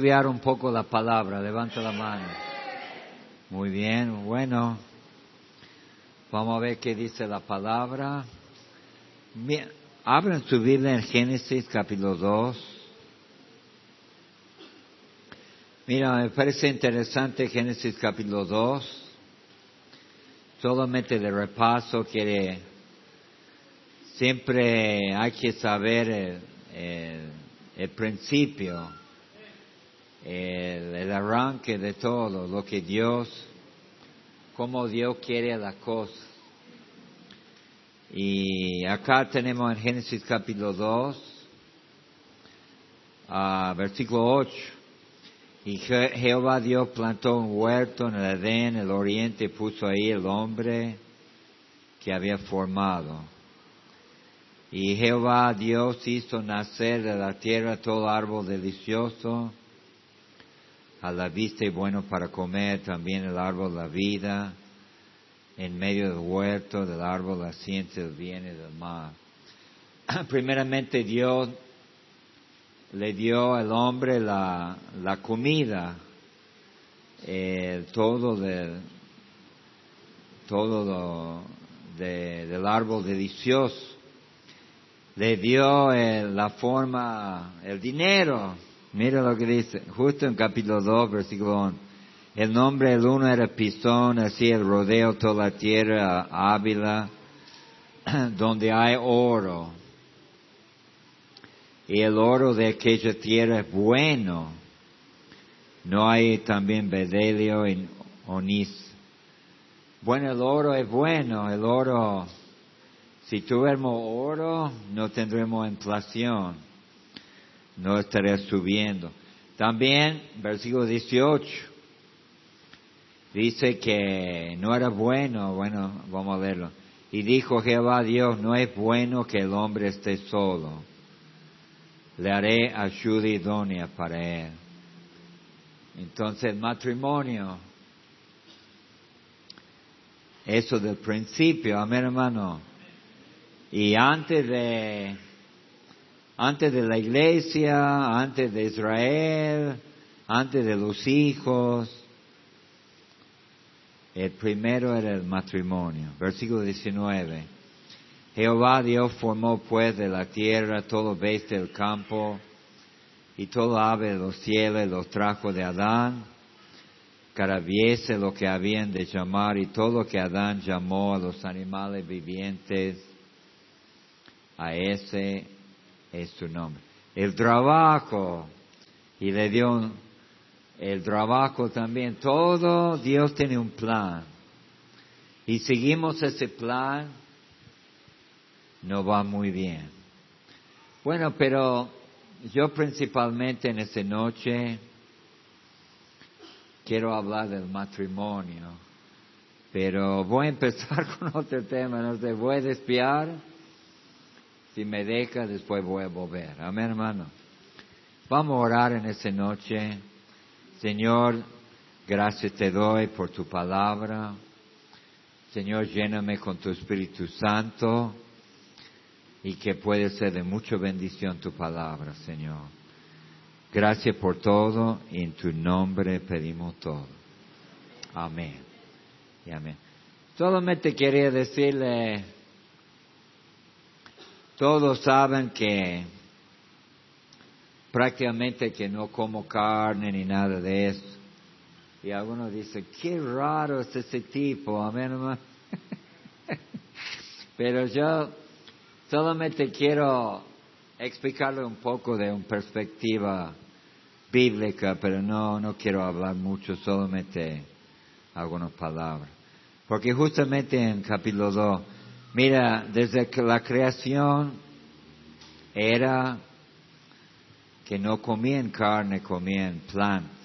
estudiar un poco la palabra? Levanta la mano. Muy bien, bueno. Vamos a ver qué dice la palabra. Bien, abran su Biblia en Génesis capítulo 2. Mira, me parece interesante Génesis capítulo 2. Solamente de repaso quiere, siempre hay que saber el, principio, el, arranque de todo, lo que Dios, cómo Dios quiere la cosa. Y acá tenemos en Génesis capítulo 2, uh, versículo 8. Y Jehová Dios plantó un huerto en el Edén, el oriente, puso ahí el hombre que había formado. Y Jehová Dios hizo nacer de la tierra todo árbol delicioso, a la vista y bueno para comer, también el árbol de la vida, en medio del huerto, del árbol de la ciencia del bien y del mal. Primeramente Dios le dio al hombre la, la comida, eh, todo del, todo del árbol delicioso. Le dio eh, la forma, el dinero. Mira lo que dice, justo en capítulo 2, versículo 1. El nombre del uno era Pistón, así el rodeo toda la tierra, Ávila, donde hay oro y el oro de aquella tierra es bueno. No hay también bedelio y onis. Bueno, el oro es bueno, el oro, si tuviéramos oro, no tendremos inflación, no estaría subiendo. También, versículo 18, dice que no era bueno, bueno, vamos a verlo. Y dijo Jehová Dios, no es bueno que el hombre esté solo le haré ayuda idónea para él. Entonces, matrimonio, eso del principio, amén hermano. Y antes de, antes de la iglesia, antes de Israel, antes de los hijos, el primero era el matrimonio. Versículo 19. Jehová Dios formó pues de la tierra todo bestia del campo y todo ave de los cielos los trajo de Adán, carabiese lo que habían de llamar y todo lo que Adán llamó a los animales vivientes, a ese es su nombre. El trabajo, y le dio el trabajo también, todo Dios tiene un plan. Y seguimos ese plan no va muy bien. Bueno, pero yo principalmente en esta noche quiero hablar del matrimonio, pero voy a empezar con otro tema, no sé, voy a despiar, si me deja después voy a volver. Amén, hermano. Vamos a orar en esta noche. Señor, gracias te doy por tu palabra. Señor, lléname con tu Espíritu Santo y que puede ser de mucha bendición tu palabra, Señor. Gracias por todo y en tu nombre pedimos todo. Amén. Y amén. Solamente quería decirle, todos saben que prácticamente que no como carne ni nada de eso. Y algunos dicen, qué raro es ese tipo, amén, hermano. Pero yo Solamente quiero explicarle un poco de una perspectiva bíblica, pero no, no quiero hablar mucho, solamente algunas palabras. Porque justamente en capítulo 2, mira, desde que la creación era que no comían carne, comían plantas.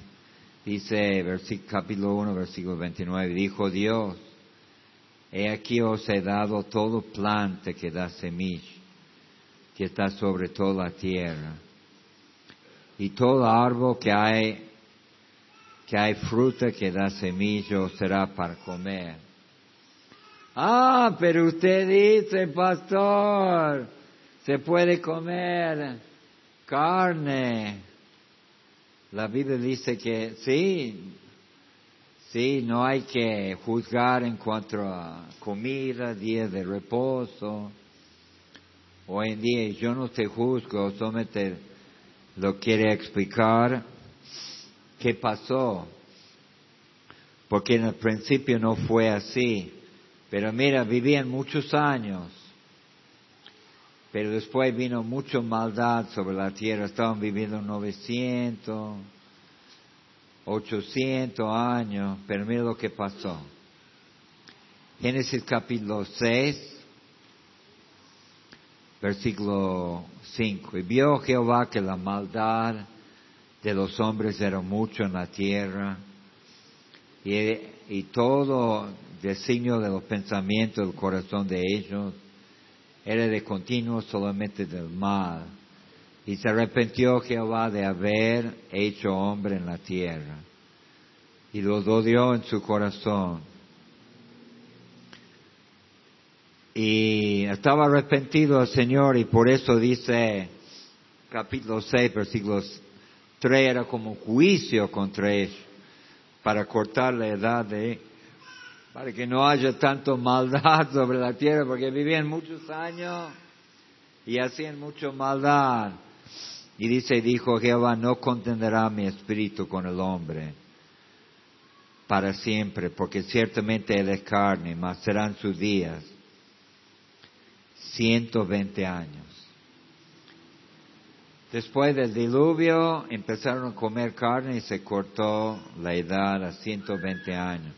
Dice capítulo 1, versículo 29, dijo Dios, He aquí os he dado todo planta que da semilla, que está sobre toda la tierra, y todo árbol que hay, que hay fruta que da semilla será para comer. Ah, pero usted dice, pastor, se puede comer carne. la Biblia dice que sí, sí, no hay que juzgar en cuanto a comida, día de reposo. Hoy en día yo no te juzgo, solamente lo quiere explicar qué pasó. Porque en el principio no fue así. Pero mira, vivían muchos años. Pero después vino mucha maldad sobre la tierra. Estaban viviendo 900, 800 años. Pero mira lo que pasó. Génesis capítulo 6, versículo 5. Y vio Jehová que la maldad de los hombres era mucho en la tierra. Y, y todo designio de los pensamientos del corazón de ellos era de continuo solamente del mal. Y se arrepintió Jehová de haber hecho hombre en la tierra. Y lo odió en su corazón. Y estaba arrepentido el Señor y por eso dice capítulo 6, versículos 3, era como juicio contra ellos para cortar la edad de para que no haya tanto maldad sobre la tierra, porque vivían muchos años y hacían mucha maldad. Y dice, dijo Jehová, no contenderá mi espíritu con el hombre para siempre, porque ciertamente él es carne, mas serán sus días 120 años. Después del diluvio empezaron a comer carne y se cortó la edad a 120 años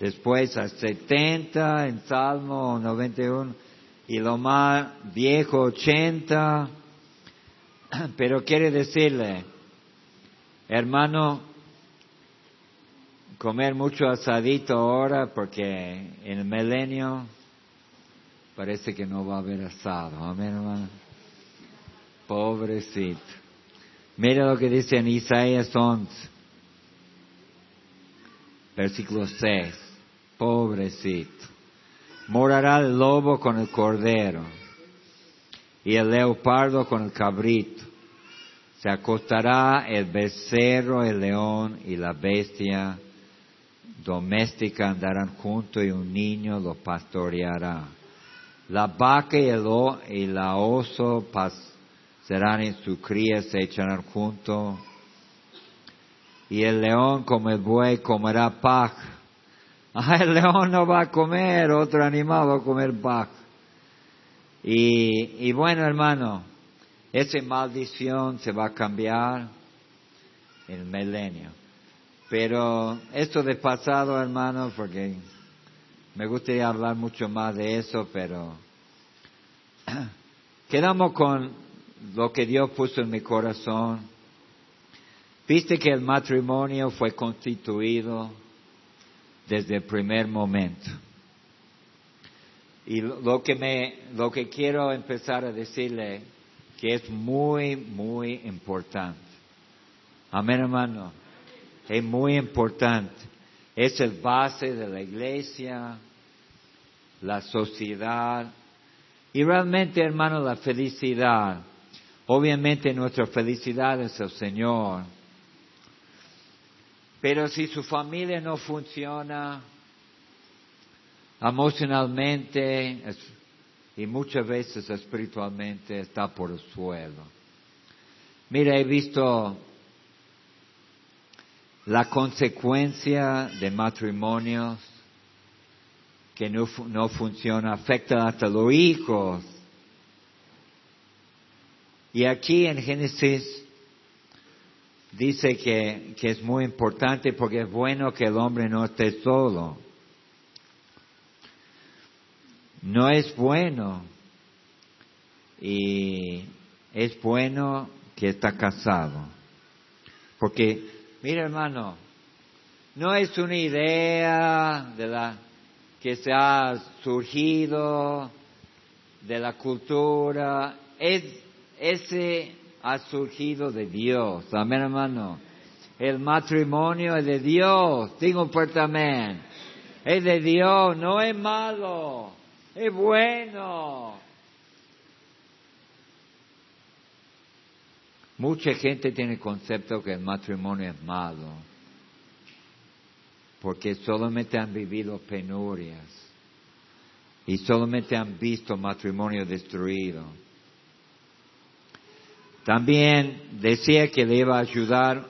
después a 70 en Salmo 91 y lo más viejo 80, pero quiere decirle, hermano, comer mucho asadito ahora porque en el milenio parece que no va a haber asado, amén hermano. Pobrecito. Mira lo que dice en Isaías 11, versículo 6 pobrecito. Morará el lobo con el cordero y el leopardo con el cabrito. Se acostará el becerro, el león y la bestia doméstica andarán juntos y un niño lo pastoreará. La vaca y el oso serán en su cría, se echarán juntos. Y el león como el buey comerá paja Ah, el león no va a comer, otro animal va a comer paja. Y, y bueno, hermano, esa maldición se va a cambiar en el milenio. Pero esto de pasado, hermano, porque me gustaría hablar mucho más de eso, pero quedamos con lo que Dios puso en mi corazón. Viste que el matrimonio fue constituido desde el primer momento. Y lo que me, lo que quiero empezar a decirle que es muy, muy importante. Amén, hermano. Es muy importante. Es el base de la iglesia, la sociedad y realmente, hermano, la felicidad. Obviamente nuestra felicidad es el Señor pero si su familia no funciona emocionalmente y muchas veces espiritualmente está por el suelo. Mira, he visto la consecuencia de matrimonios que no, no funcionan, afecta hasta los hijos. Y aquí en Génesis dice que, que es muy importante porque es bueno que el hombre no esté solo. No es bueno y es bueno que está casado. Porque, mira hermano, no es una idea de la que se ha surgido de la cultura, es ese ha surgido de Dios. Amén, hermano. El matrimonio es de Dios. Digo fuerte amén. Es de Dios, no es malo. Es bueno. Mucha gente tiene el concepto que el matrimonio es malo, porque solamente han vivido penurias y solamente han visto matrimonio destruido. También decía que le iba a ayudar,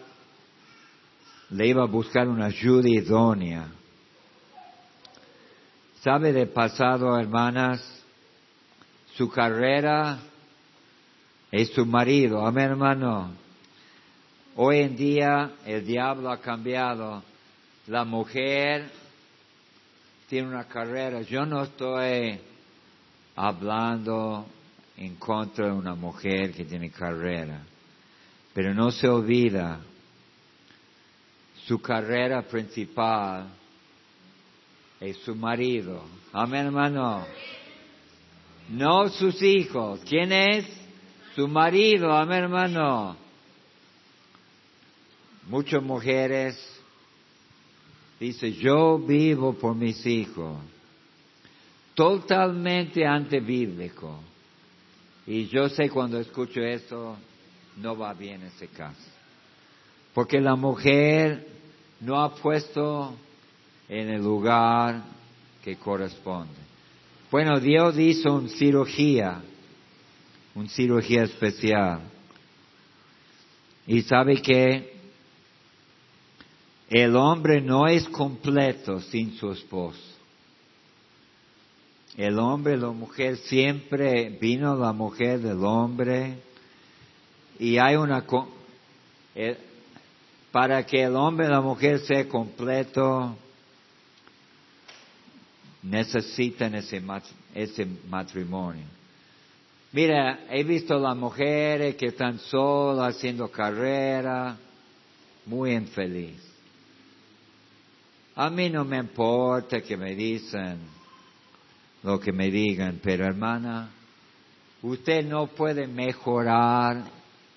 le iba a buscar una ayuda idónea. ¿Sabe de pasado, hermanas? Su carrera es su marido. Amén, hermano. Hoy en día el diablo ha cambiado. La mujer tiene una carrera. Yo no estoy hablando en contra de una mujer que tiene carrera, pero no se olvida su carrera principal es su marido. Amén, hermano. No sus hijos. ¿Quién es? su marido, amén hermano. Muchas mujeres dicen, yo vivo por mis hijos. Totalmente antibíblico. Y yo sé cuando escucho eso, no va bien ese caso. Porque la mujer no ha puesto en el lugar que corresponde. Bueno, Dios hizo una cirugía un cirugía especial. Y sabe que el hombre no es completo sin su esposo. El hombre, la mujer, siempre vino la mujer del hombre y hay una... Para que el hombre y la mujer sea completo, necesitan ese, ese matrimonio. Mira, he visto las mujeres que están solas haciendo carrera, muy infeliz. A mí no me importa que me dicen lo que me digan, pero hermana, usted no puede mejorar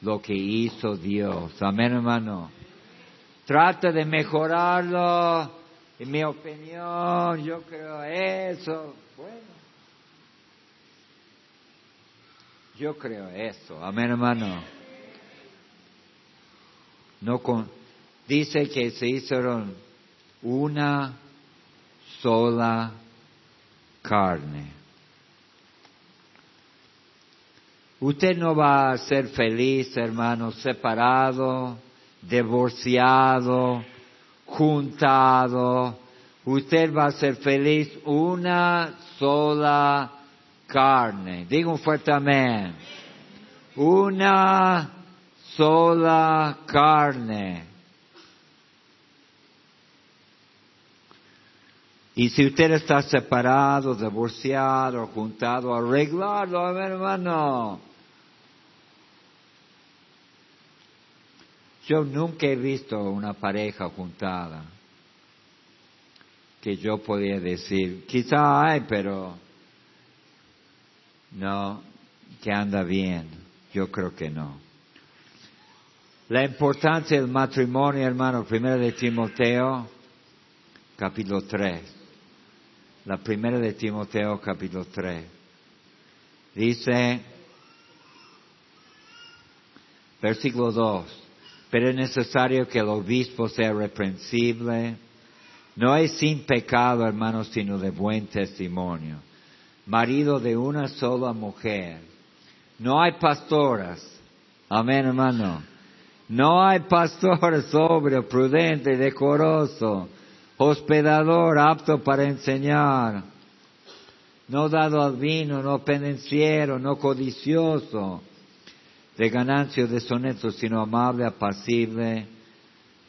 lo que hizo Dios. Amén, hermano. Trata de mejorarlo. En mi opinión, yo creo eso. Bueno, Yo creo eso. Amén, hermano. No con, dice que se hicieron una sola carne. Usted no va a ser feliz, hermano, separado, divorciado, juntado. Usted va a ser feliz una sola carne. Diga un fuerte amén. Una sola carne. Y si usted está separado, divorciado, juntado, arreglarlo, hermano. Yo nunca he visto una pareja juntada que yo podía decir, quizá hay, pero no, que anda bien. Yo creo que no. La importancia del matrimonio, hermano, primera de Timoteo, capítulo 3. La primera de Timoteo, capítulo 3. Dice, versículo 2, pero es necesario que el obispo sea reprensible, no es sin pecado, hermano, sino de buen testimonio marido de una sola mujer. No hay pastoras. Amén, hermano. No hay pastor sobrio, prudente, decoroso, hospedador, apto para enseñar. No dado al vino, no pendenciero, no codicioso de ganancias deshonesto, sino amable, apacible,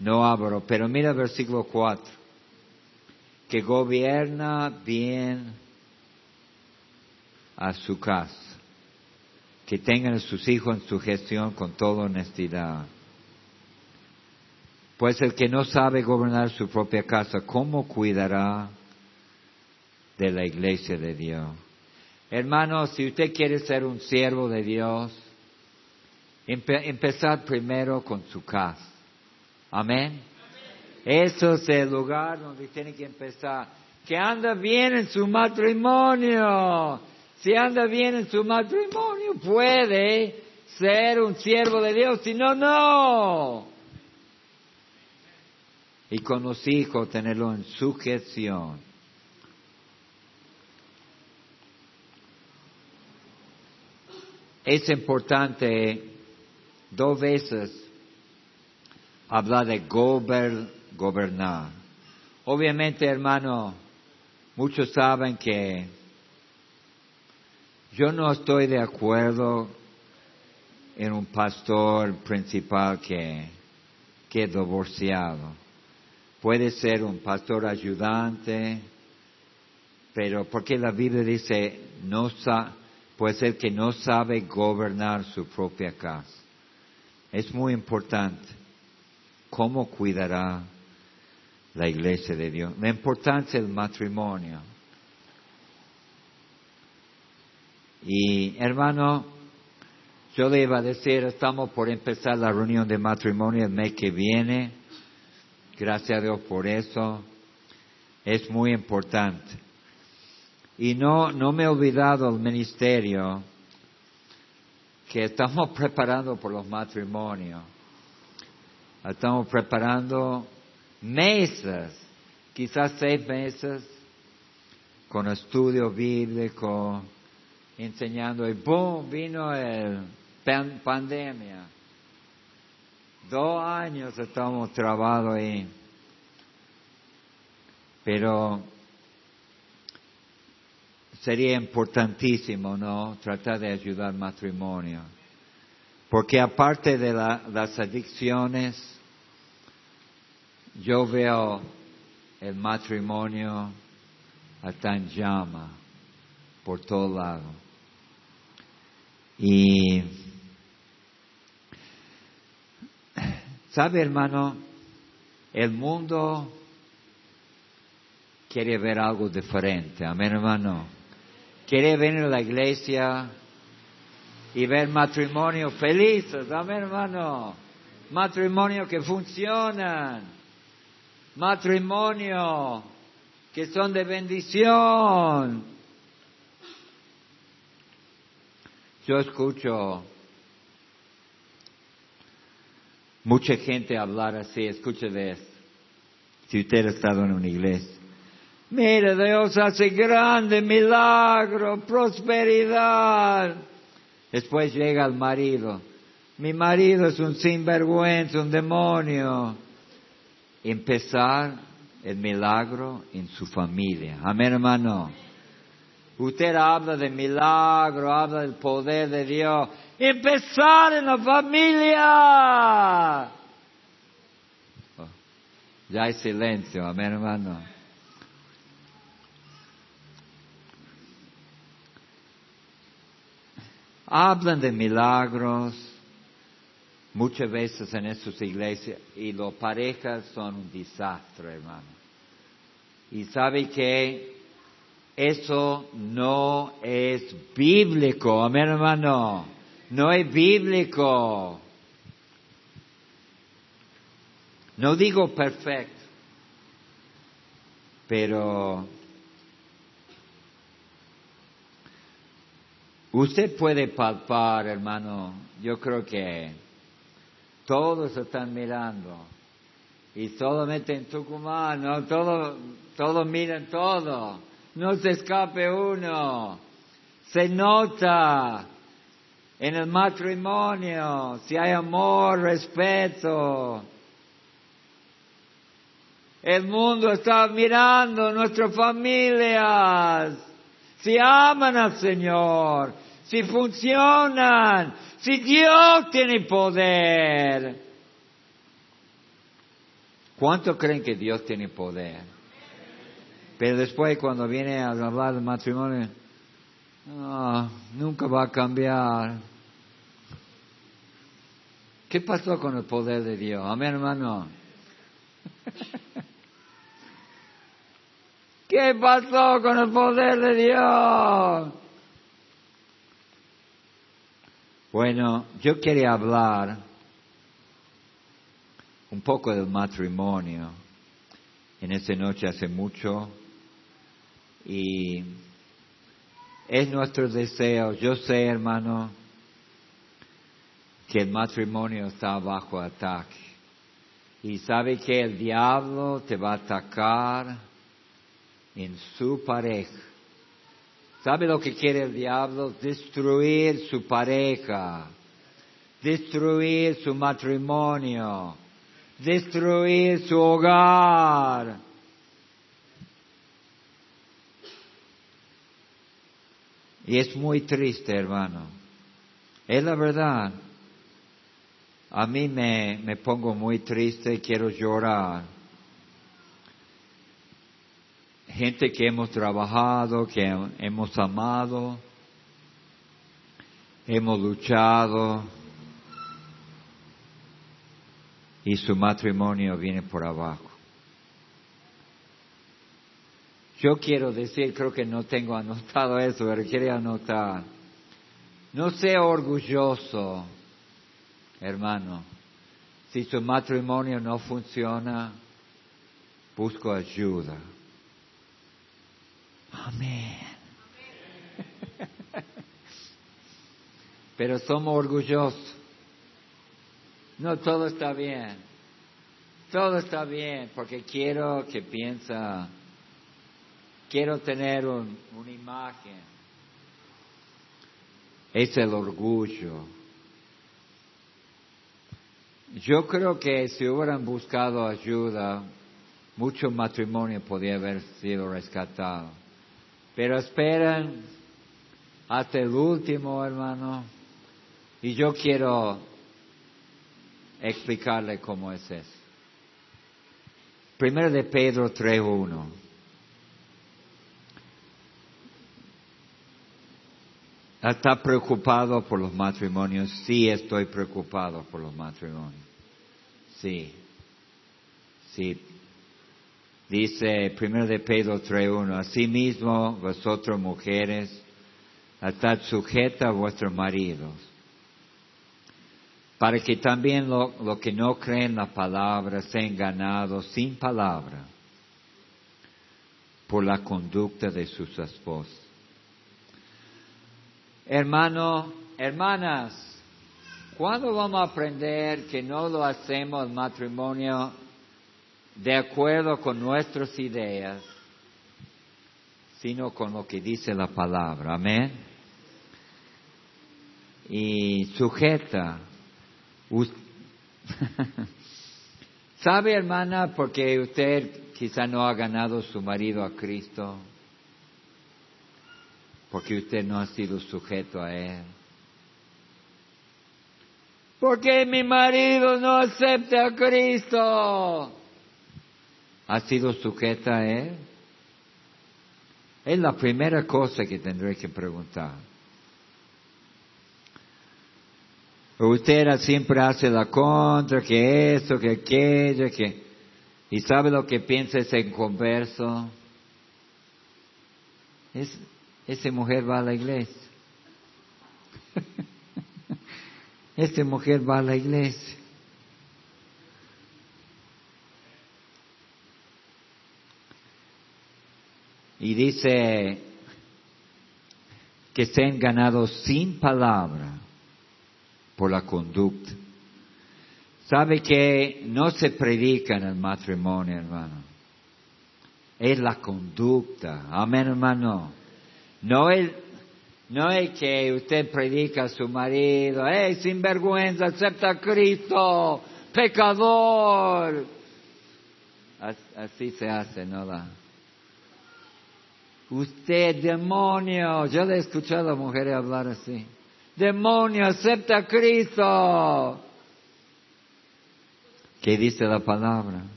no abro. Pero mira el versículo 4, que gobierna bien a su casa, que tengan a sus hijos en su gestión con toda honestidad. Pues el que no sabe gobernar su propia casa, ¿cómo cuidará de la iglesia de Dios? Hermano, si usted quiere ser un siervo de Dios, empezar primero con su casa. Amén. Eso es el lugar donde tiene que empezar. Que anda bien en su matrimonio si anda bien en su matrimonio, puede ser un siervo de Dios, si no, no. Y con los hijos tenerlo en sujeción. Es importante dos veces hablar de gobernar. Obviamente, hermano, muchos saben que yo no estoy de acuerdo en un pastor principal que, que es divorciado. Puede ser un pastor ayudante, pero porque la Biblia dice, no puede ser que no sabe gobernar su propia casa. Es muy importante cómo cuidará la iglesia de Dios, la importancia del matrimonio. Y hermano, yo le iba a decir, estamos por empezar la reunión de matrimonio el mes que viene. Gracias a Dios por eso. Es muy importante. Y no, no me he olvidado el ministerio que estamos preparando por los matrimonios. Estamos preparando meses, quizás seis meses, con estudio bíblico, enseñando, y boom, vino el pandemia. Dos años estamos trabajando ahí. Pero sería importantísimo, ¿no? Tratar de ayudar al matrimonio. Porque aparte de las adicciones, yo veo el matrimonio hasta en llama por todo lado. Y, ¿sabe hermano? El mundo quiere ver algo diferente, amén hermano. Quiere venir a la iglesia y ver matrimonios felices, amén hermano. Matrimonios que funcionan matrimonio, que son de bendición. Yo escucho mucha gente hablar así, escuche de esto. Si usted ha estado en una iglesia. Mire, Dios hace grande milagro, prosperidad. Después llega el marido. Mi marido es un sinvergüenza, un demonio empezar el milagro en su familia. Amén, hermano. Usted habla de milagro, habla del poder de Dios. Empezar en la familia. Oh, ya hay silencio, amén, hermano. Hablan de milagros, muchas veces en estas iglesias y las parejas son un desastre, hermano. Y sabe que eso no es bíblico, hermano, no es bíblico. No digo perfecto, pero usted puede palpar, hermano, yo creo que todos están mirando. Y solamente en Tucumán, no, todo, todos miran todo. No se escape uno. Se nota en el matrimonio si hay amor, respeto. El mundo está mirando nuestras familias, si aman al Señor, si funcionan, si Dios tiene poder, ¿cuánto creen que Dios tiene poder? Pero después cuando viene a hablar del matrimonio, nunca va a cambiar. ¿Qué pasó con el poder de Dios? Amén, hermano. ¿Qué pasó con el poder de Dios? Bueno, yo quería hablar un poco del matrimonio en esta noche hace mucho y es nuestro deseo, yo sé hermano, que el matrimonio está bajo ataque. Y sabe que el diablo te va a atacar en su pareja. ¿Sabe lo que quiere el diablo? Destruir su pareja, destruir su matrimonio, destruir su hogar. Y es muy triste, hermano. Es la verdad. A mí me, me pongo muy triste y quiero llorar. Gente que hemos trabajado, que hemos amado, hemos luchado y su matrimonio viene por abajo. Yo quiero decir, creo que no tengo anotado eso, pero quiero anotar. No sea orgulloso, hermano. Si su matrimonio no funciona, busco ayuda. Amén. Pero somos orgullosos. No, todo está bien. Todo está bien, porque quiero que piensa quiero tener una imagen. Es el orgullo. Yo creo que si hubieran buscado ayuda, mucho matrimonio podría haber sido rescatado. Pero esperan hasta el último, hermano. Y yo quiero explicarle cómo es eso. Primero de Pedro 3.1. ¿Está preocupado por los matrimonios? Sí, estoy preocupado por los matrimonios. Sí. Sí. Dice primero de Pedro 3.1, asimismo vosotros mujeres, estad sujeta a vuestros maridos, para que también lo, lo que no creen la palabra sean ganados sin palabra por la conducta de sus esposos Hermano, hermanas, ¿cuándo vamos a aprender que no lo hacemos matrimonio de acuerdo con nuestras ideas, sino con lo que dice la palabra? Amén. Y sujeta. ¿Sabe, hermana, porque usted quizá no ha ganado su marido a Cristo? Porque usted no ha sido sujeto a Él. Porque mi marido no acepta a Cristo. ¿Ha sido sujeta a Él? Es la primera cosa que tendré que preguntar. Usted siempre hace la contra, que eso, que aquello, que... ¿Y sabe lo que piensa ese converso? Es, esa mujer va a la iglesia. Esta mujer va a la iglesia. Y dice que se han ganado sin palabra por la conducta. Sabe que no se predica en el matrimonio, hermano. Es la conducta. Amén, hermano. No es, no es que usted predica a su marido, ¡eh, sinvergüenza, acepta a Cristo, pecador! Así se hace, ¿no? Usted, demonio, yo le he escuchado a mujeres hablar así. Demonio, acepta a Cristo. ¿Qué dice la palabra?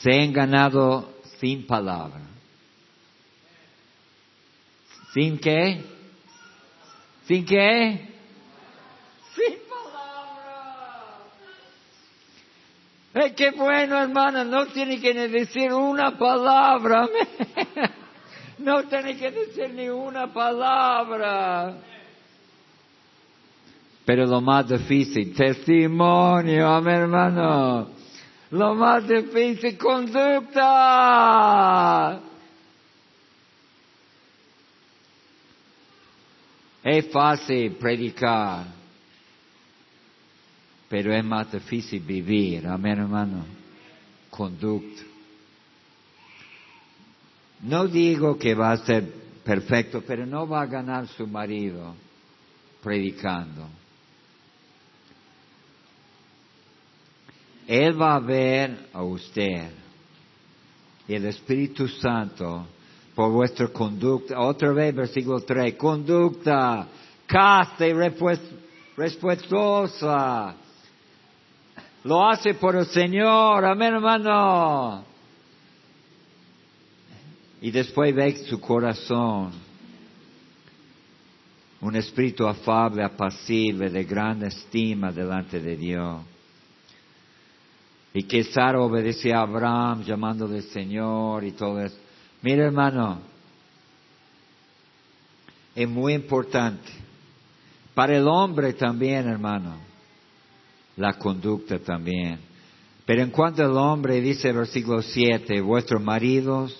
Se han ganado sin palabra. ¿Sin qué? ¿Sin qué? Sin palabra. Eh, qué bueno, hermana, no tiene que decir una palabra. no tiene que decir ni una palabra. Pero lo más difícil, testimonio, a mi hermano. Lo más difícil, conducta. Es fácil predicar. pero es más difícil vivir. Amén, hermano. Conducta. No digo que va a ser perfecto, pero no va a ganar su marido predicando. Él va a ver a usted y el Espíritu Santo por vuestra conducta. Otra vez, versículo 3, conducta casta y respetuosa. Lo hace por el Señor, amén hermano. Y después ve su corazón, un espíritu afable, apacible, de gran estima delante de Dios. Y que Sara obedecía a Abraham llamándole Señor y todo eso. Mira hermano, es muy importante. Para el hombre también, hermano, la conducta también. Pero en cuanto al hombre, dice el versículo 7, vuestros maridos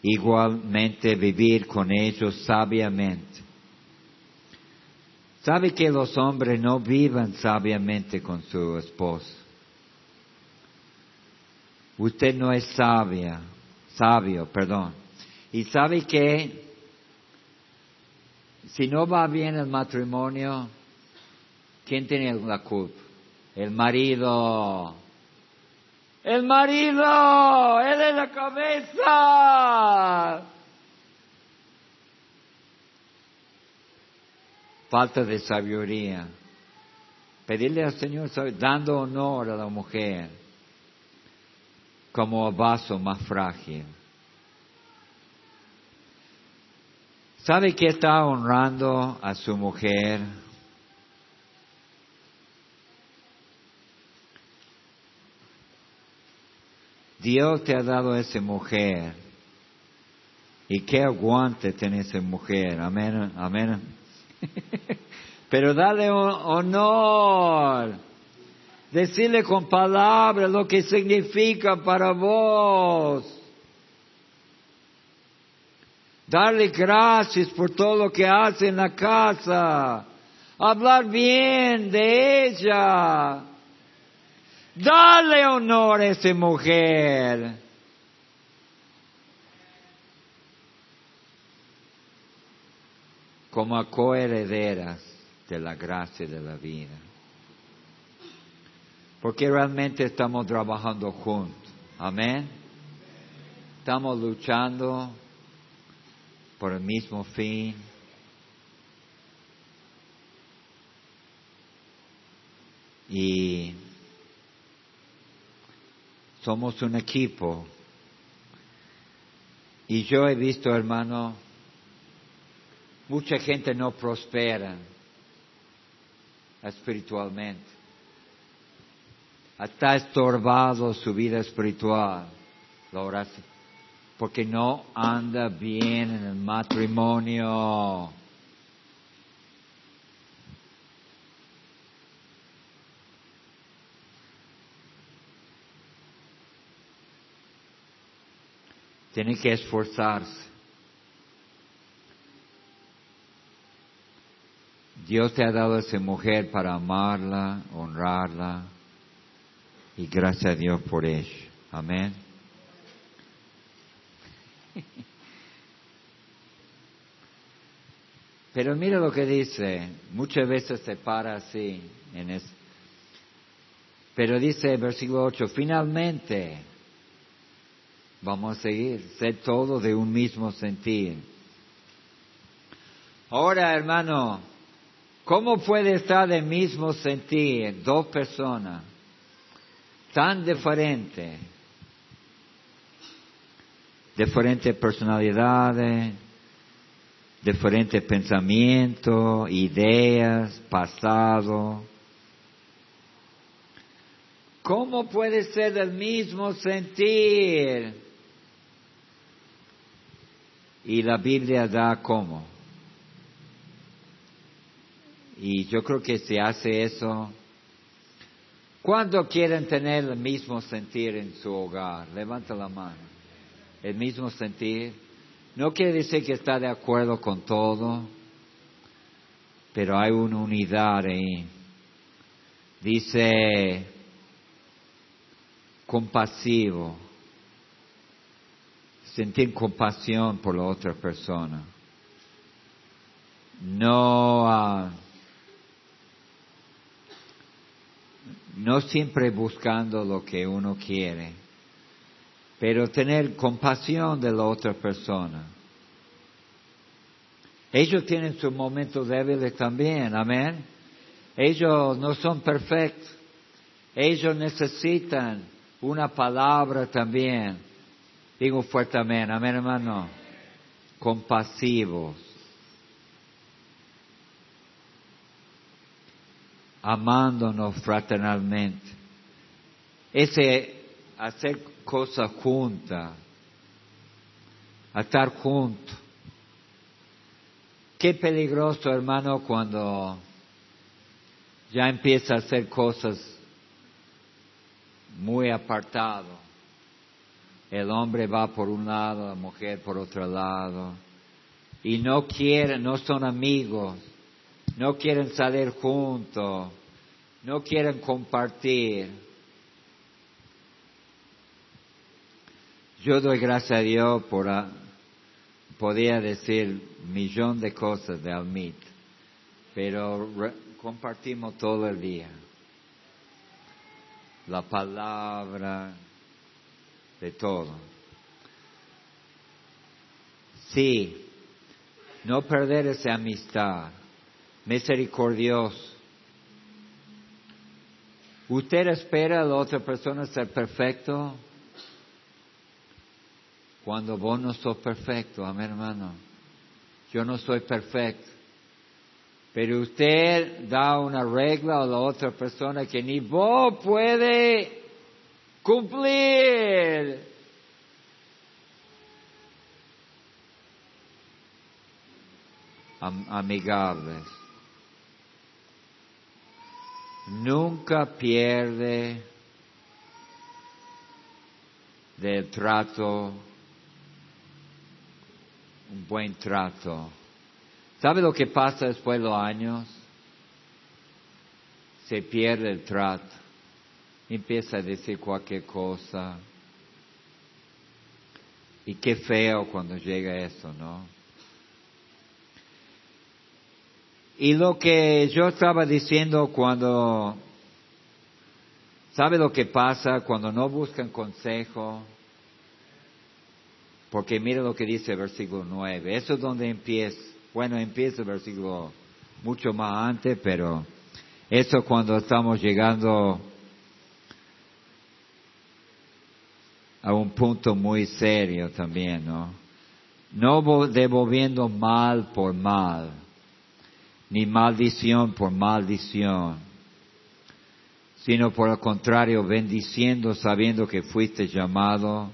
igualmente vivir con ellos sabiamente ¿Sabe que los hombres no vivan sabiamente con su esposo? Usted no es sabia, sabio, perdón. Y sabe que si no va bien el matrimonio, ¿quién tiene la culpa? El marido. El marido, él es la cabeza. falta de sabiduría. Pedirle al Señor, dando honor a la mujer como vaso más frágil. ¿Sabe que está honrando a su mujer? Dios te ha dado esa mujer. Y qué aguante tiene esa mujer. Amén. Amén. Pero dale honor. Decirle con palabras lo que significa para vos. Darle gracias por todo lo que hace en la casa. Hablar bien de ella. Dale honor a esa mujer. como coherederas de la gracia de la vida. Porque realmente estamos trabajando juntos. Amén. Estamos luchando por el mismo fin. Y somos un equipo. Y yo he visto, hermano, Mucha gente no prospera espiritualmente. Está estorbado su vida espiritual, la porque no anda bien en el matrimonio. Tiene que esforzarse. Dios te ha dado a esa mujer para amarla, honrarla, y gracias a Dios por ello. Amén. Pero mira lo que dice, muchas veces se para así, en pero dice el versículo 8, finalmente, vamos a seguir, ser todo de un mismo sentir. Ahora, hermano, ¿Cómo puede estar del mismo sentir dos personas tan diferentes, diferentes personalidades, diferentes pensamientos, ideas, pasado? ¿Cómo puede ser del mismo sentir? Y la Biblia da cómo. Y yo creo que se hace eso. ¿Cuándo quieren tener el mismo sentir en su hogar? Levanta la mano. El mismo sentir. No quiere decir que está de acuerdo con todo, pero hay una unidad ahí. Dice compasivo, sentir compasión por la otra persona. No, ah, no siempre buscando lo que uno quiere, pero tener compasión de la otra persona. Ellos tienen sus momentos débiles también, amén. Ellos no son perfectos. Ellos necesitan una palabra también. Digo fuerte amén, amén hermano. Compasivos. Amándonos fraternalmente. Ese hacer cosas juntas. Estar juntos. Qué peligroso hermano cuando ya empieza a hacer cosas muy apartado. El hombre va por un lado, la mujer por otro lado. Y no quieren, no son amigos, no quieren salir juntos, no quieren compartir. Yo doy gracias a Dios por, podía decir millón de cosas de Almit, pero compartimos todo el día la palabra, de todo. Sí, no perder esa amistad, misericordioso. ¿Usted espera a la otra persona ser perfecto? Cuando vos no sos perfecto, amén hermano. Yo no soy perfecto. Pero usted da una regla a la otra persona que ni vos puede cumplir. amigables. Nunca pierde del trato un buen trato ¿Sabe lo que pasa después de los años? Se pierde el trato. Empieza a decir cualquier cosa. Y qué feo cuando llega eso, ¿no? Y lo que yo estaba diciendo cuando, ¿sabe lo que pasa cuando no buscan consejo? Porque mira lo que dice el versículo 9, eso es donde empieza. Bueno, empieza el versículo mucho más antes, pero eso cuando estamos llegando a un punto muy serio también, ¿no? No devolviendo mal por mal, ni maldición por maldición, sino por el contrario, bendiciendo sabiendo que fuiste llamado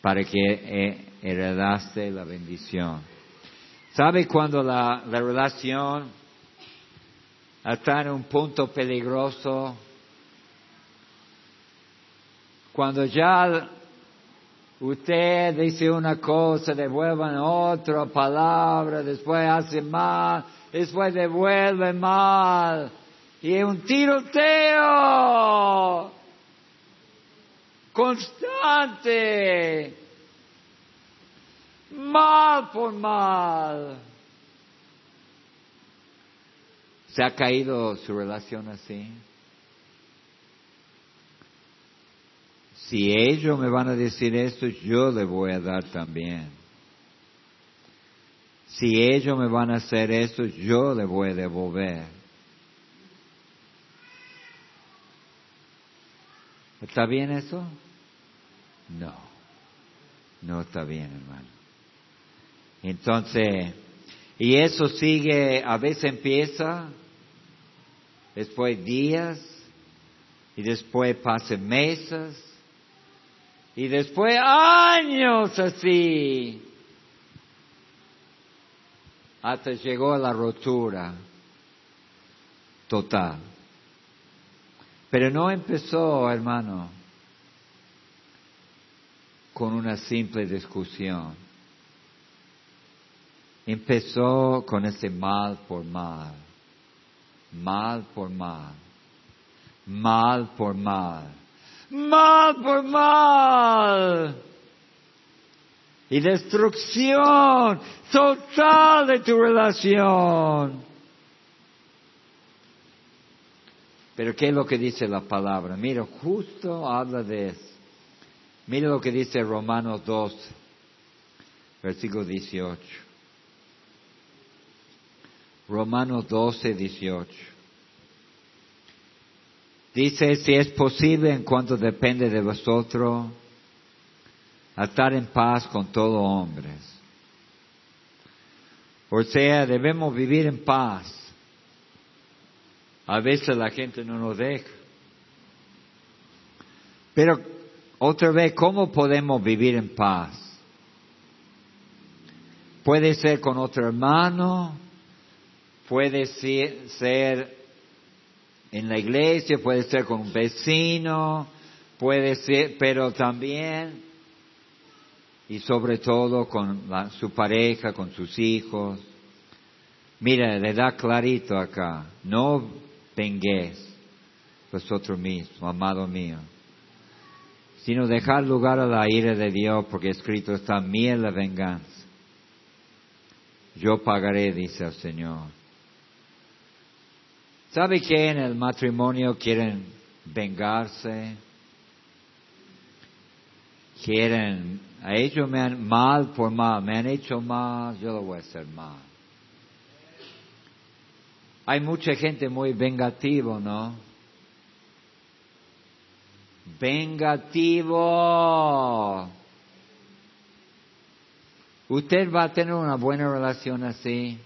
para que eh, heredaste la bendición. ¿Sabe cuando la, relación está en un punto peligroso? Cuando ya usted dice una cosa, devuelvan otra palabra, después hace mal, después devuelve mal. Y es un tiroteo constante mal por mal. ¿Se ha caído su relación así? Si ellos me van a decir esto, yo le voy a dar también. Si ellos me van a hacer esto, yo le voy a devolver. ¿Está bien eso? No, no está bien, hermano. Entonces, y eso sigue, a veces empieza, después días, y después pasan meses, y después años así, hasta llegó a la rotura total. Pero no empezó, hermano, con una simple discusión empezó con ese mal por mal. mal por mal, mal por mal, mal por mal. Y destrucción total de tu relación. Pero ¿qué es lo que dice la palabra? Mira, justo habla de eso. Mira lo que dice Romanos 2, versículo 18. Romanos 12, 18. Dice, si es posible en cuanto depende de vosotros, estar en paz con todos hombres. O sea, debemos vivir en paz. A veces la gente no nos deja. Pero otra vez, ¿cómo podemos vivir en paz? Puede ser con otro hermano, puede ser en la iglesia, puede ser con un vecino, puede ser, pero también y sobre todo con su pareja, con sus hijos. Mira, le da clarito acá, no venguéis vosotros mismos, amado mío, sino dejar lugar a la ira de Dios, porque escrito está, mía la venganza. Yo pagaré, dice el Señor. ¿Sabe que en el matrimonio quieren vengarse? Quieren, a ellos me han mal por mal, me han hecho mal, yo lo voy a hacer mal. Hay mucha gente muy vengativo, ¿no? Vengativo. ¿Usted va a tener una buena relación así?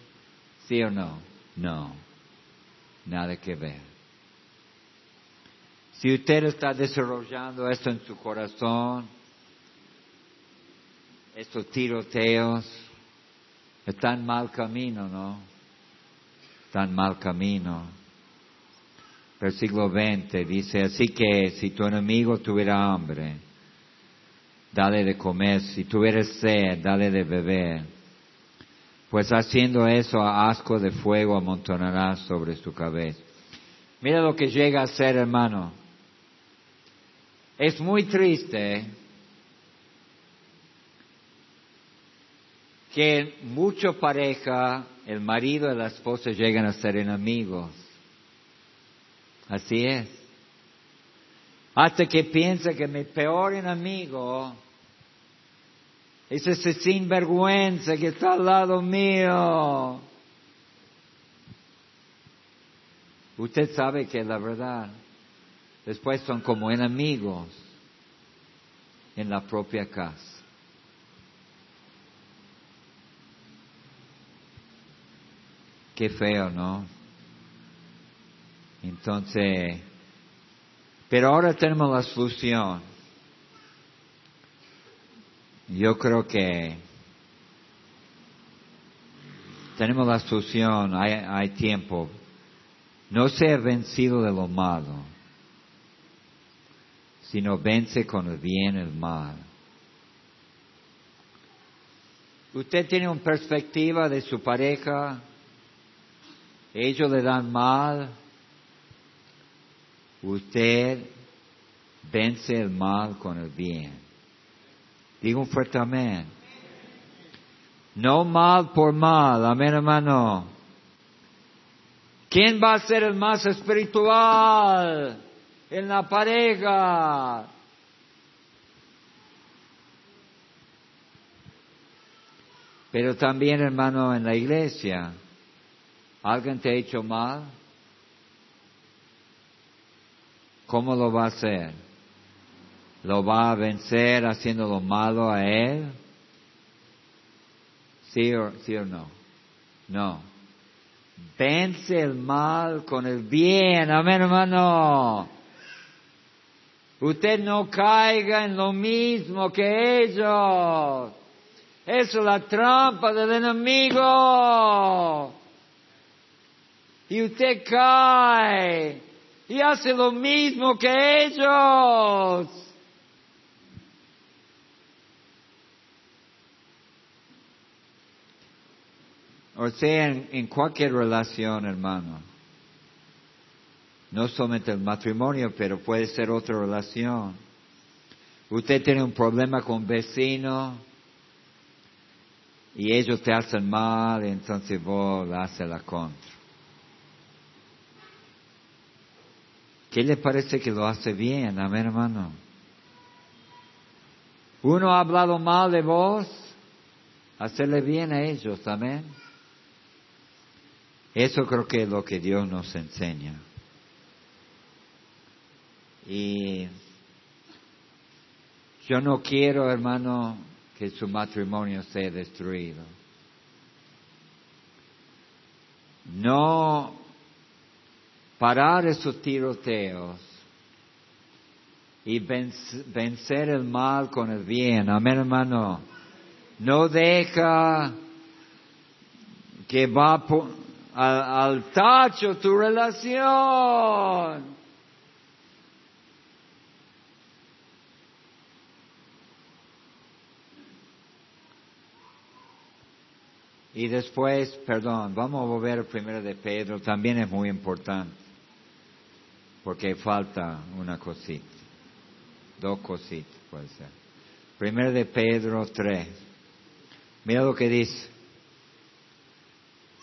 ¿Sí o no? No nada que ver. Si usted está desarrollando esto en su corazón, estos tiroteos, está en mal camino, ¿no? Está en mal camino. Versículo 20 dice, así que si tu enemigo tuviera hambre, dale de comer, si tuviera sed, dale de beber pues haciendo eso asco de fuego amontonará sobre su cabeza. Mira lo que llega a ser, hermano. Es muy triste que mucha pareja, el marido y la esposa llegan a ser enemigos. Así es. Hasta que piensa que mi peor enemigo es ese sinvergüenza que está al lado mío. Usted sabe que la verdad, después son como enemigos en la propia casa. Qué feo, ¿no? Entonces, pero ahora tenemos la solución. Yo creo que tenemos la solución, hay, hay tiempo. No sea vencido de lo malo, sino vence con el bien el mal. Usted tiene una perspectiva de su pareja, ellos le dan mal, usted vence el mal con el bien. Digo un fuerte amén. No mal por mal, amén hermano. ¿Quién va a ser el más espiritual en la pareja? Pero también, hermano, en la iglesia, ¿alguien te ha hecho mal? ¿Cómo lo va a hacer? Lo va a vencer haciendo lo malo a él? ¿Sí o, sí o no? No. Vence el mal con el bien. Amén, hermano. Usted no caiga en lo mismo que ellos. Eso es la trampa del enemigo. Y usted cae y hace lo mismo que ellos. O sea, en, cualquier relación, hermano, no solamente el matrimonio, pero puede ser otra relación. Usted tiene un problema con vecino y ellos te hacen mal, entonces vos haces la contra. ¿Qué le parece que lo hace bien? Amén, hermano. Uno ha hablado mal de vos, hacerle bien a ellos, amén. Eso creo que es lo que Dios nos enseña. Y yo no quiero, hermano, que su matrimonio sea destruido. No parar esos tiroteos y vencer el mal con el bien. Amén, hermano. No deja que va al, al tacho tu relación. Y después, perdón, vamos a volver primero de Pedro, también es muy importante, porque falta una cosita, dos cositas puede ser. Primero de Pedro 3, mira lo que dice.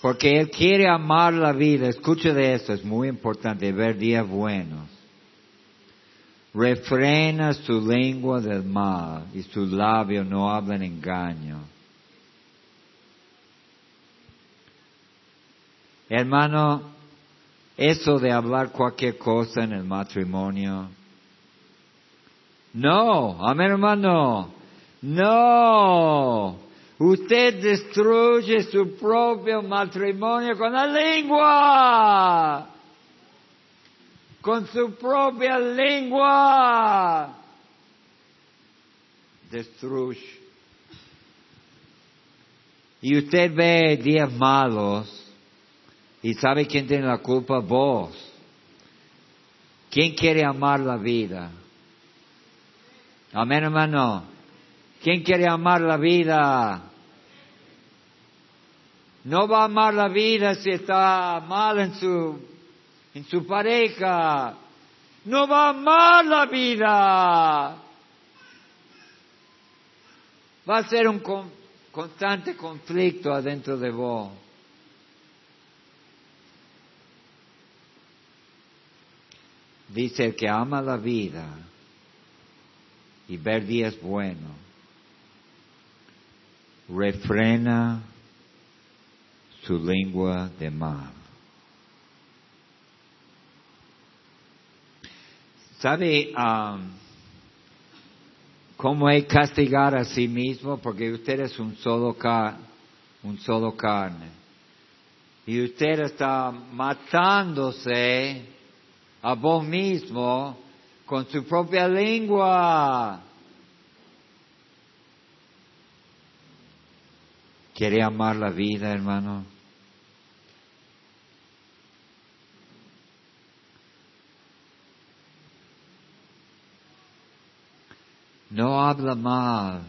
Porque Él quiere amar la vida, escuche de esto, es muy importante, ver días buenos. Refrena su lengua del mal y su labio no hablan engaño Hermano, eso de hablar cualquier cosa en el matrimonio. No, amén hermano. No. Usted destruye su propio matrimonio con la lengua. Con su propia lengua. Destruye. Y usted ve días malos ¿Y sabe quién tiene la culpa? Vos. ¿Quién quiere amar la vida? Amén, hermano. ¿Quién quiere amar la vida? No va a amar la vida si está mal en su, en su pareja. No va a amar la vida. Va a ser un constante conflicto adentro de vos. Dice el que ama la vida y ver días buenos, refrena su lengua de mal. ¿Sabe um, cómo es castigar a sí mismo? Porque usted es un solo, un solo carne. Y usted está matándose a vos mismo con su propia lengua. ¿Quiere amar la vida, hermano? No habla mal.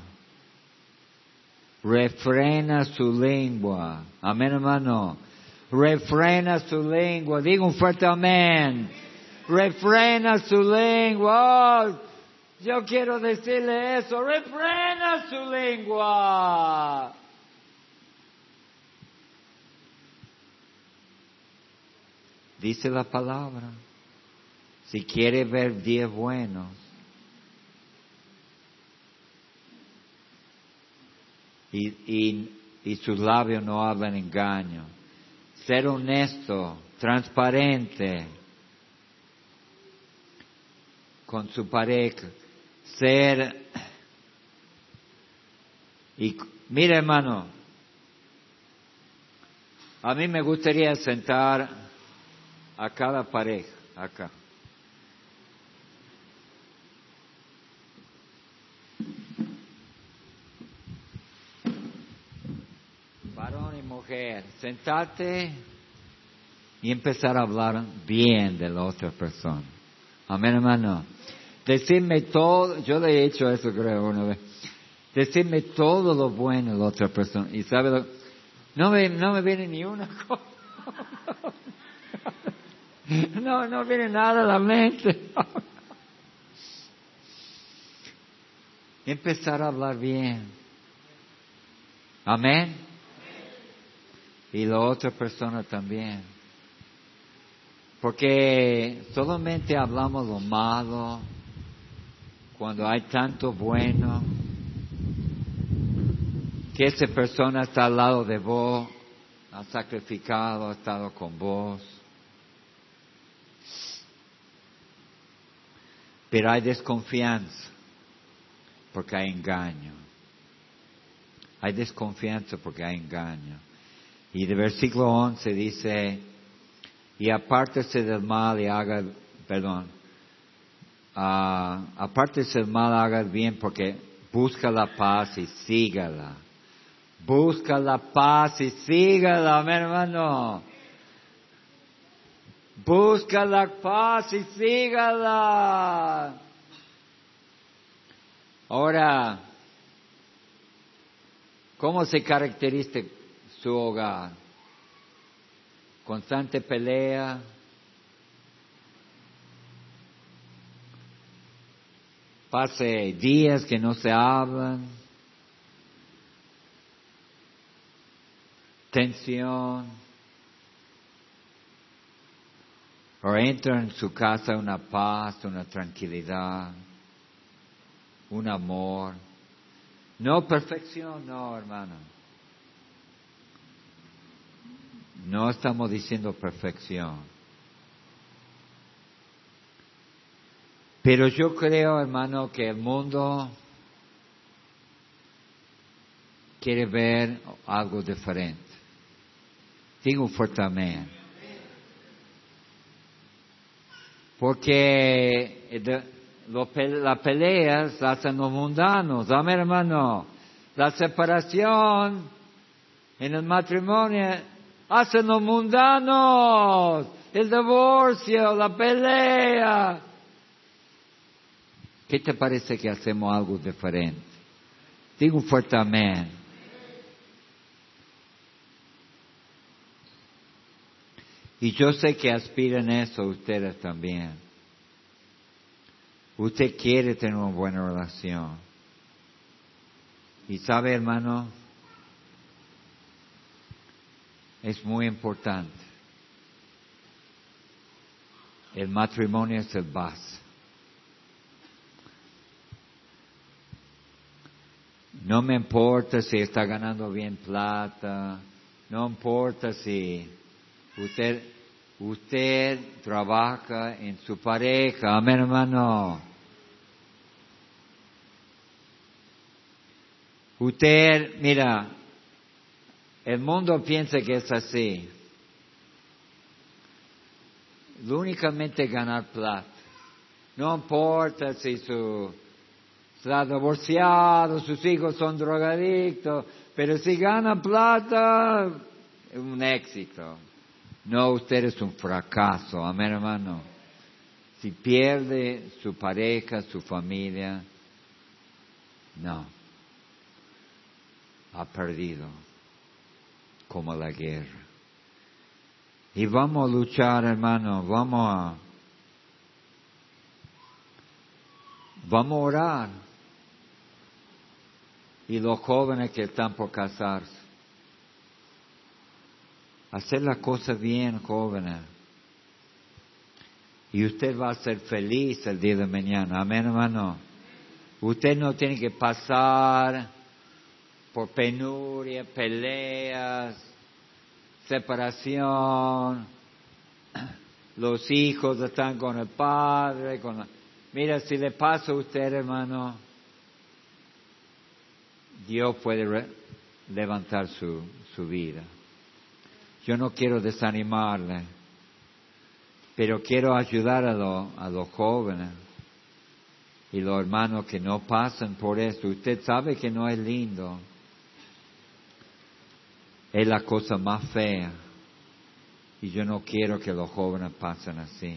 Refrena su lengua. Amén, hermano. Refrena su lengua. Diga un fuerte amén refrena su lengua. Oh, yo quiero decirle eso, refrena su lengua. Dice la palabra, si quiere ver días buenos, y, y, y sus labios no hablan engaño, ser honesto, transparente, con su pareja, ser... Y mira hermano, a mí me gustaría sentar a cada pareja acá. Varón y mujer, sentate y empezar a hablar bien de la otra persona. Amén, hermano. Decirme todo, yo le he hecho eso creo una vez. Decirme todo lo bueno de la otra persona. Y sabe no me, no me viene ni una cosa. No, no viene nada a la mente. Empezar a hablar bien. Amén. Y la otra persona también. Porque solamente hablamos lo malo cuando hay tanto bueno que esa persona está al lado de vos, ha sacrificado, ha estado con vos. Pero hay desconfianza porque hay engaño. Hay desconfianza porque hay engaño. Y de versículo 11 dice, y apártese del mal y haga, perdón, uh, apártese del mal, haga el bien porque busca la paz y sígala. Busca la paz y sígala, mi hermano. Busca la paz y sígala. Ahora, ¿cómo se caracteriza su hogar? Constante pelea. Pase días que no se hablan. Tensión. O entra en su casa una paz, una tranquilidad, un amor. No perfección, no, hermano. No estamos diciendo perfección. Pero yo creo, hermano, que el mundo quiere ver algo diferente. Digo fuerte amén. Porque las peleas hacen los mundanos. Amén, hermano. La separación en el matrimonio hacen los mundanos, el divorcio, la pelea. ¿Qué te parece que hacemos algo diferente? Digo un fuerte amén. Y yo sé que aspiran eso ustedes también. Usted quiere tener una buena relación. Y sabe, hermano, es muy importante. El matrimonio es el base. No me importa si está ganando bien plata, no importa si usted, usted trabaja en su pareja, amén hermano. Usted, mira, el mundo piensa que es así. únicamente ganar plata. No importa si su está divorciado, sus hijos son drogadictos, pero si gana plata, es un éxito. No, usted es un fracaso, amén hermano. Si pierde su pareja, su familia, no, ha perdido como la guerra. Y vamos a luchar, hermano, vamos a, vamos a orar. Y los jóvenes que están por casarse, hacer la cosa bien, jóvenes. Y usted va a ser feliz el día de mañana. Amén, hermano. Usted no tiene que pasar por penuria, peleas, separación. Los hijos están con el padre, con Mira, si le pasa a usted, hermano, Dios puede levantar su, su vida. Yo no quiero desanimarle, pero quiero ayudar a, a los jóvenes y los hermanos que no pasan por esto. Usted sabe que no es lindo es la cosa más fea. Y yo no quiero que los jóvenes pasen así.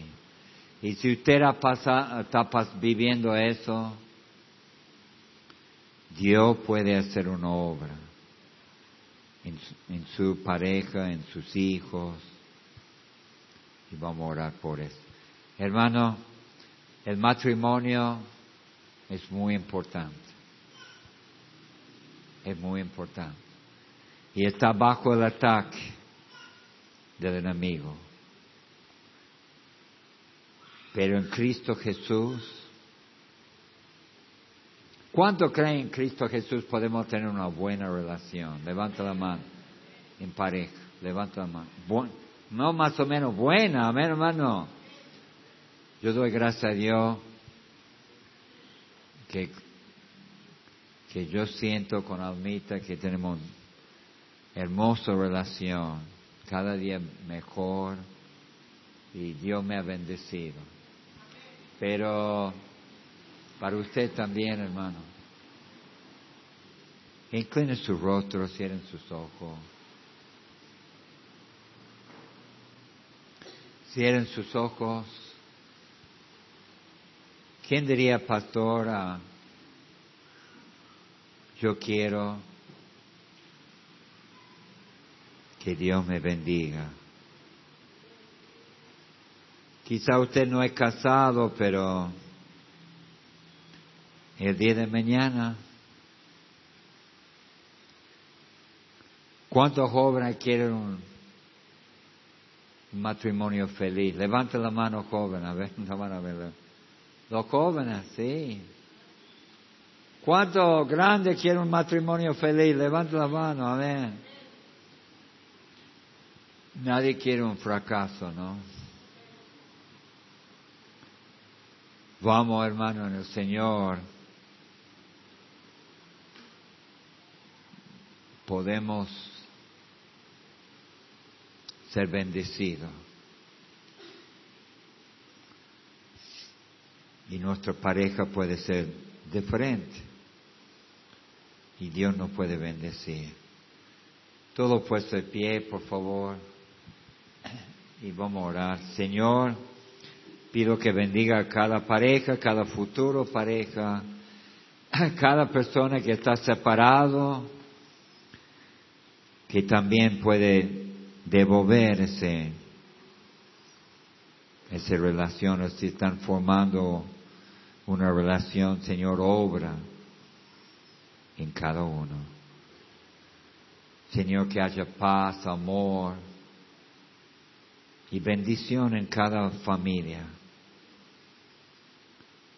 Y si usted está viviendo eso, Dios puede hacer una obra en su, pareja, en sus hijos. Y vamos a orar por eso. Hermano, el matrimonio es muy importante. Es muy importante. Y está bajo el ataque del enemigo. Pero en Cristo Jesús, ¿cuánto creen en Cristo Jesús podemos tener una buena relación? Levanta la mano en pareja, levanta la mano. no más o menos buena, amén hermano. Yo doy gracias a Dios que, que yo siento con Almita que tenemos hermosa relación, cada día mejor y Dios me ha bendecido. Pero para usted también, hermano, incline su rostro, cierren sus ojos. Cierren sus ojos. ¿Quién diría, pastora, yo quiero que Dios me bendiga? Quizá usted no es casado, pero el día de mañana, ¿cuántos jóvenes quieren un, matrimonio feliz? Levante la mano joven, a ver, no van a. Los jóvenes, sí. ¿Cuántos grandes quieren un matrimonio feliz? Levante la mano, a ver. Nadie quiere un fracaso, ¿no? Vamos, hermano, en el Señor. Podemos ser bendecidos. Y nuestra pareja puede ser diferente. Y Dios nos puede bendecir. Todo puesto de pie, por favor. Y vamos a orar. Señor, Pido que bendiga a cada pareja, cada futuro pareja, a cada persona que está separado, que también puede devolver ese, relación, si están formando una relación, Señor, obra en cada uno. Señor, que haya paz, amor y bendición en cada familia.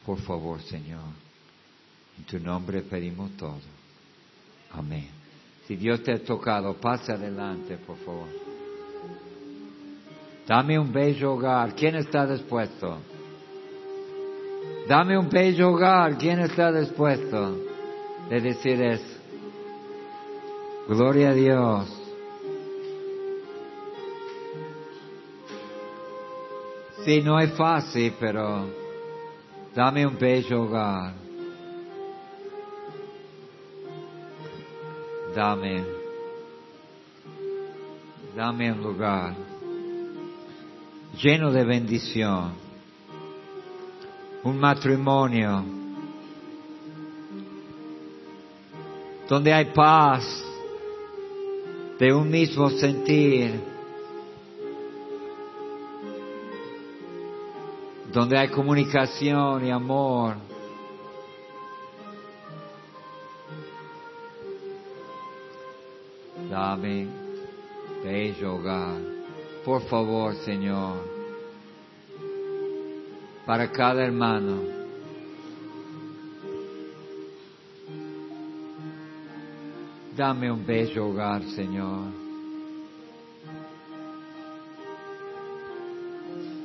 Por favor, Señor. En tu nombre pedimos todo. Amén. Si Dios te ha tocado, pase adelante, por favor. Dame un bello hogar. ¿Quién está dispuesto? Dame un bello hogar. ¿Quién está dispuesto de decir eso? Gloria a Dios. Sí, no es fácil, pero Dame un bello hogar. Dame, dame un lugar lleno de bendición, un matrimonio donde hay paz de un mismo sentir donde hay comunicación y amor. Dame bello hogar, por favor, Señor, para cada hermano. Dame un bello hogar, Señor.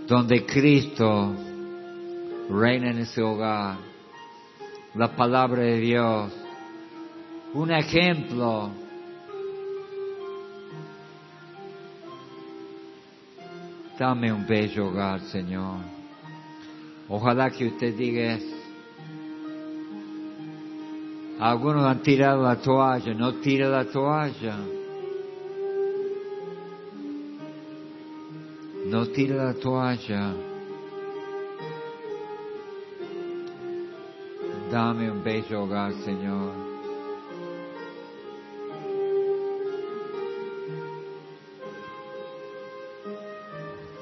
donde Cristo reina en ese hogar, la palabra de Dios, un ejemplo. Dame un bello hogar, Señor. Ojalá que usted diga eso. Algunos han tirado la toalla, no tire la toalla. No tire la toalla. Dame un bello hogar, Señor.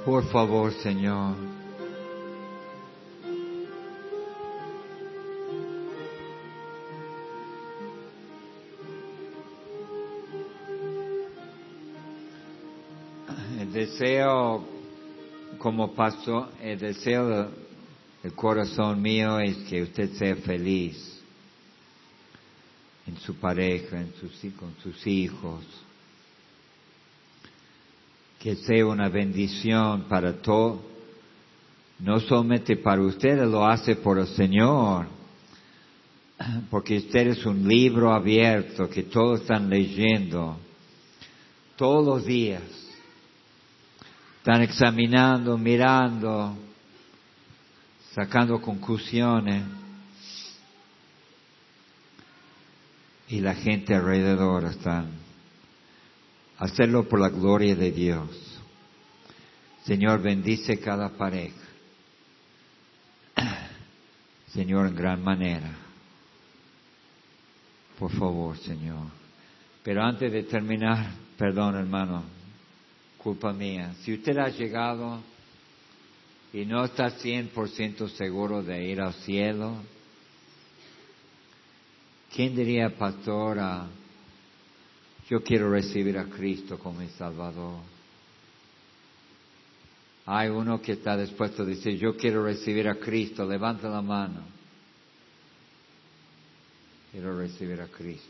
Por favor, Señor. El deseo, como pasó, el deseo del corazón mío es que usted sea feliz en su pareja, en sus, con sus hijos. Que sea una bendición para todo, no solamente para ustedes, lo hace por el Señor, porque usted es un libro abierto que todos están leyendo todos los días. Están examinando, mirando, sacando conclusiones. y la gente alrededor están. Hacerlo por la gloria de Dios. Señor, bendice cada pareja. Señor, en gran manera. Por favor, Señor. Pero antes de terminar, perdón hermano, culpa mía. Si usted ha llegado y no está 100% seguro de ir al cielo, ¿Quién diría, pastora, yo quiero recibir a Cristo como mi Salvador? Hay uno que está dispuesto a decir, yo quiero recibir a Cristo, levanta la mano. Quiero recibir a Cristo.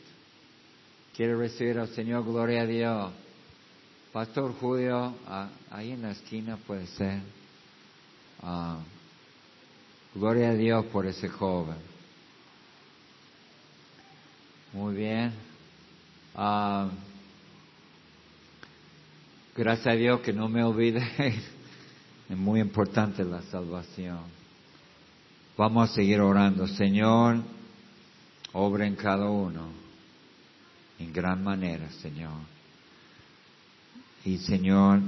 Quiero recibir al Señor, gloria a Dios. Pastor Julio, ah, ahí en la esquina puede ser. Ah, gloria a Dios por ese joven. Muy bien. Ah, gracias a Dios que no me olvide. es muy importante la salvación. Vamos a seguir orando. Señor, obra en cada uno. En gran manera, Señor. Y Señor,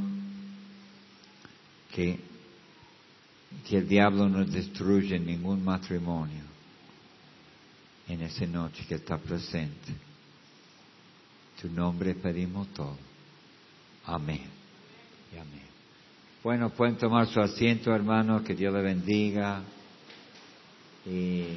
que, que el diablo no destruya ningún matrimonio en esa noche que está presente. Tu nombre pedimos todo. Amén. Y amén. Bueno, pueden tomar su asiento, hermano, que Dios le bendiga. Y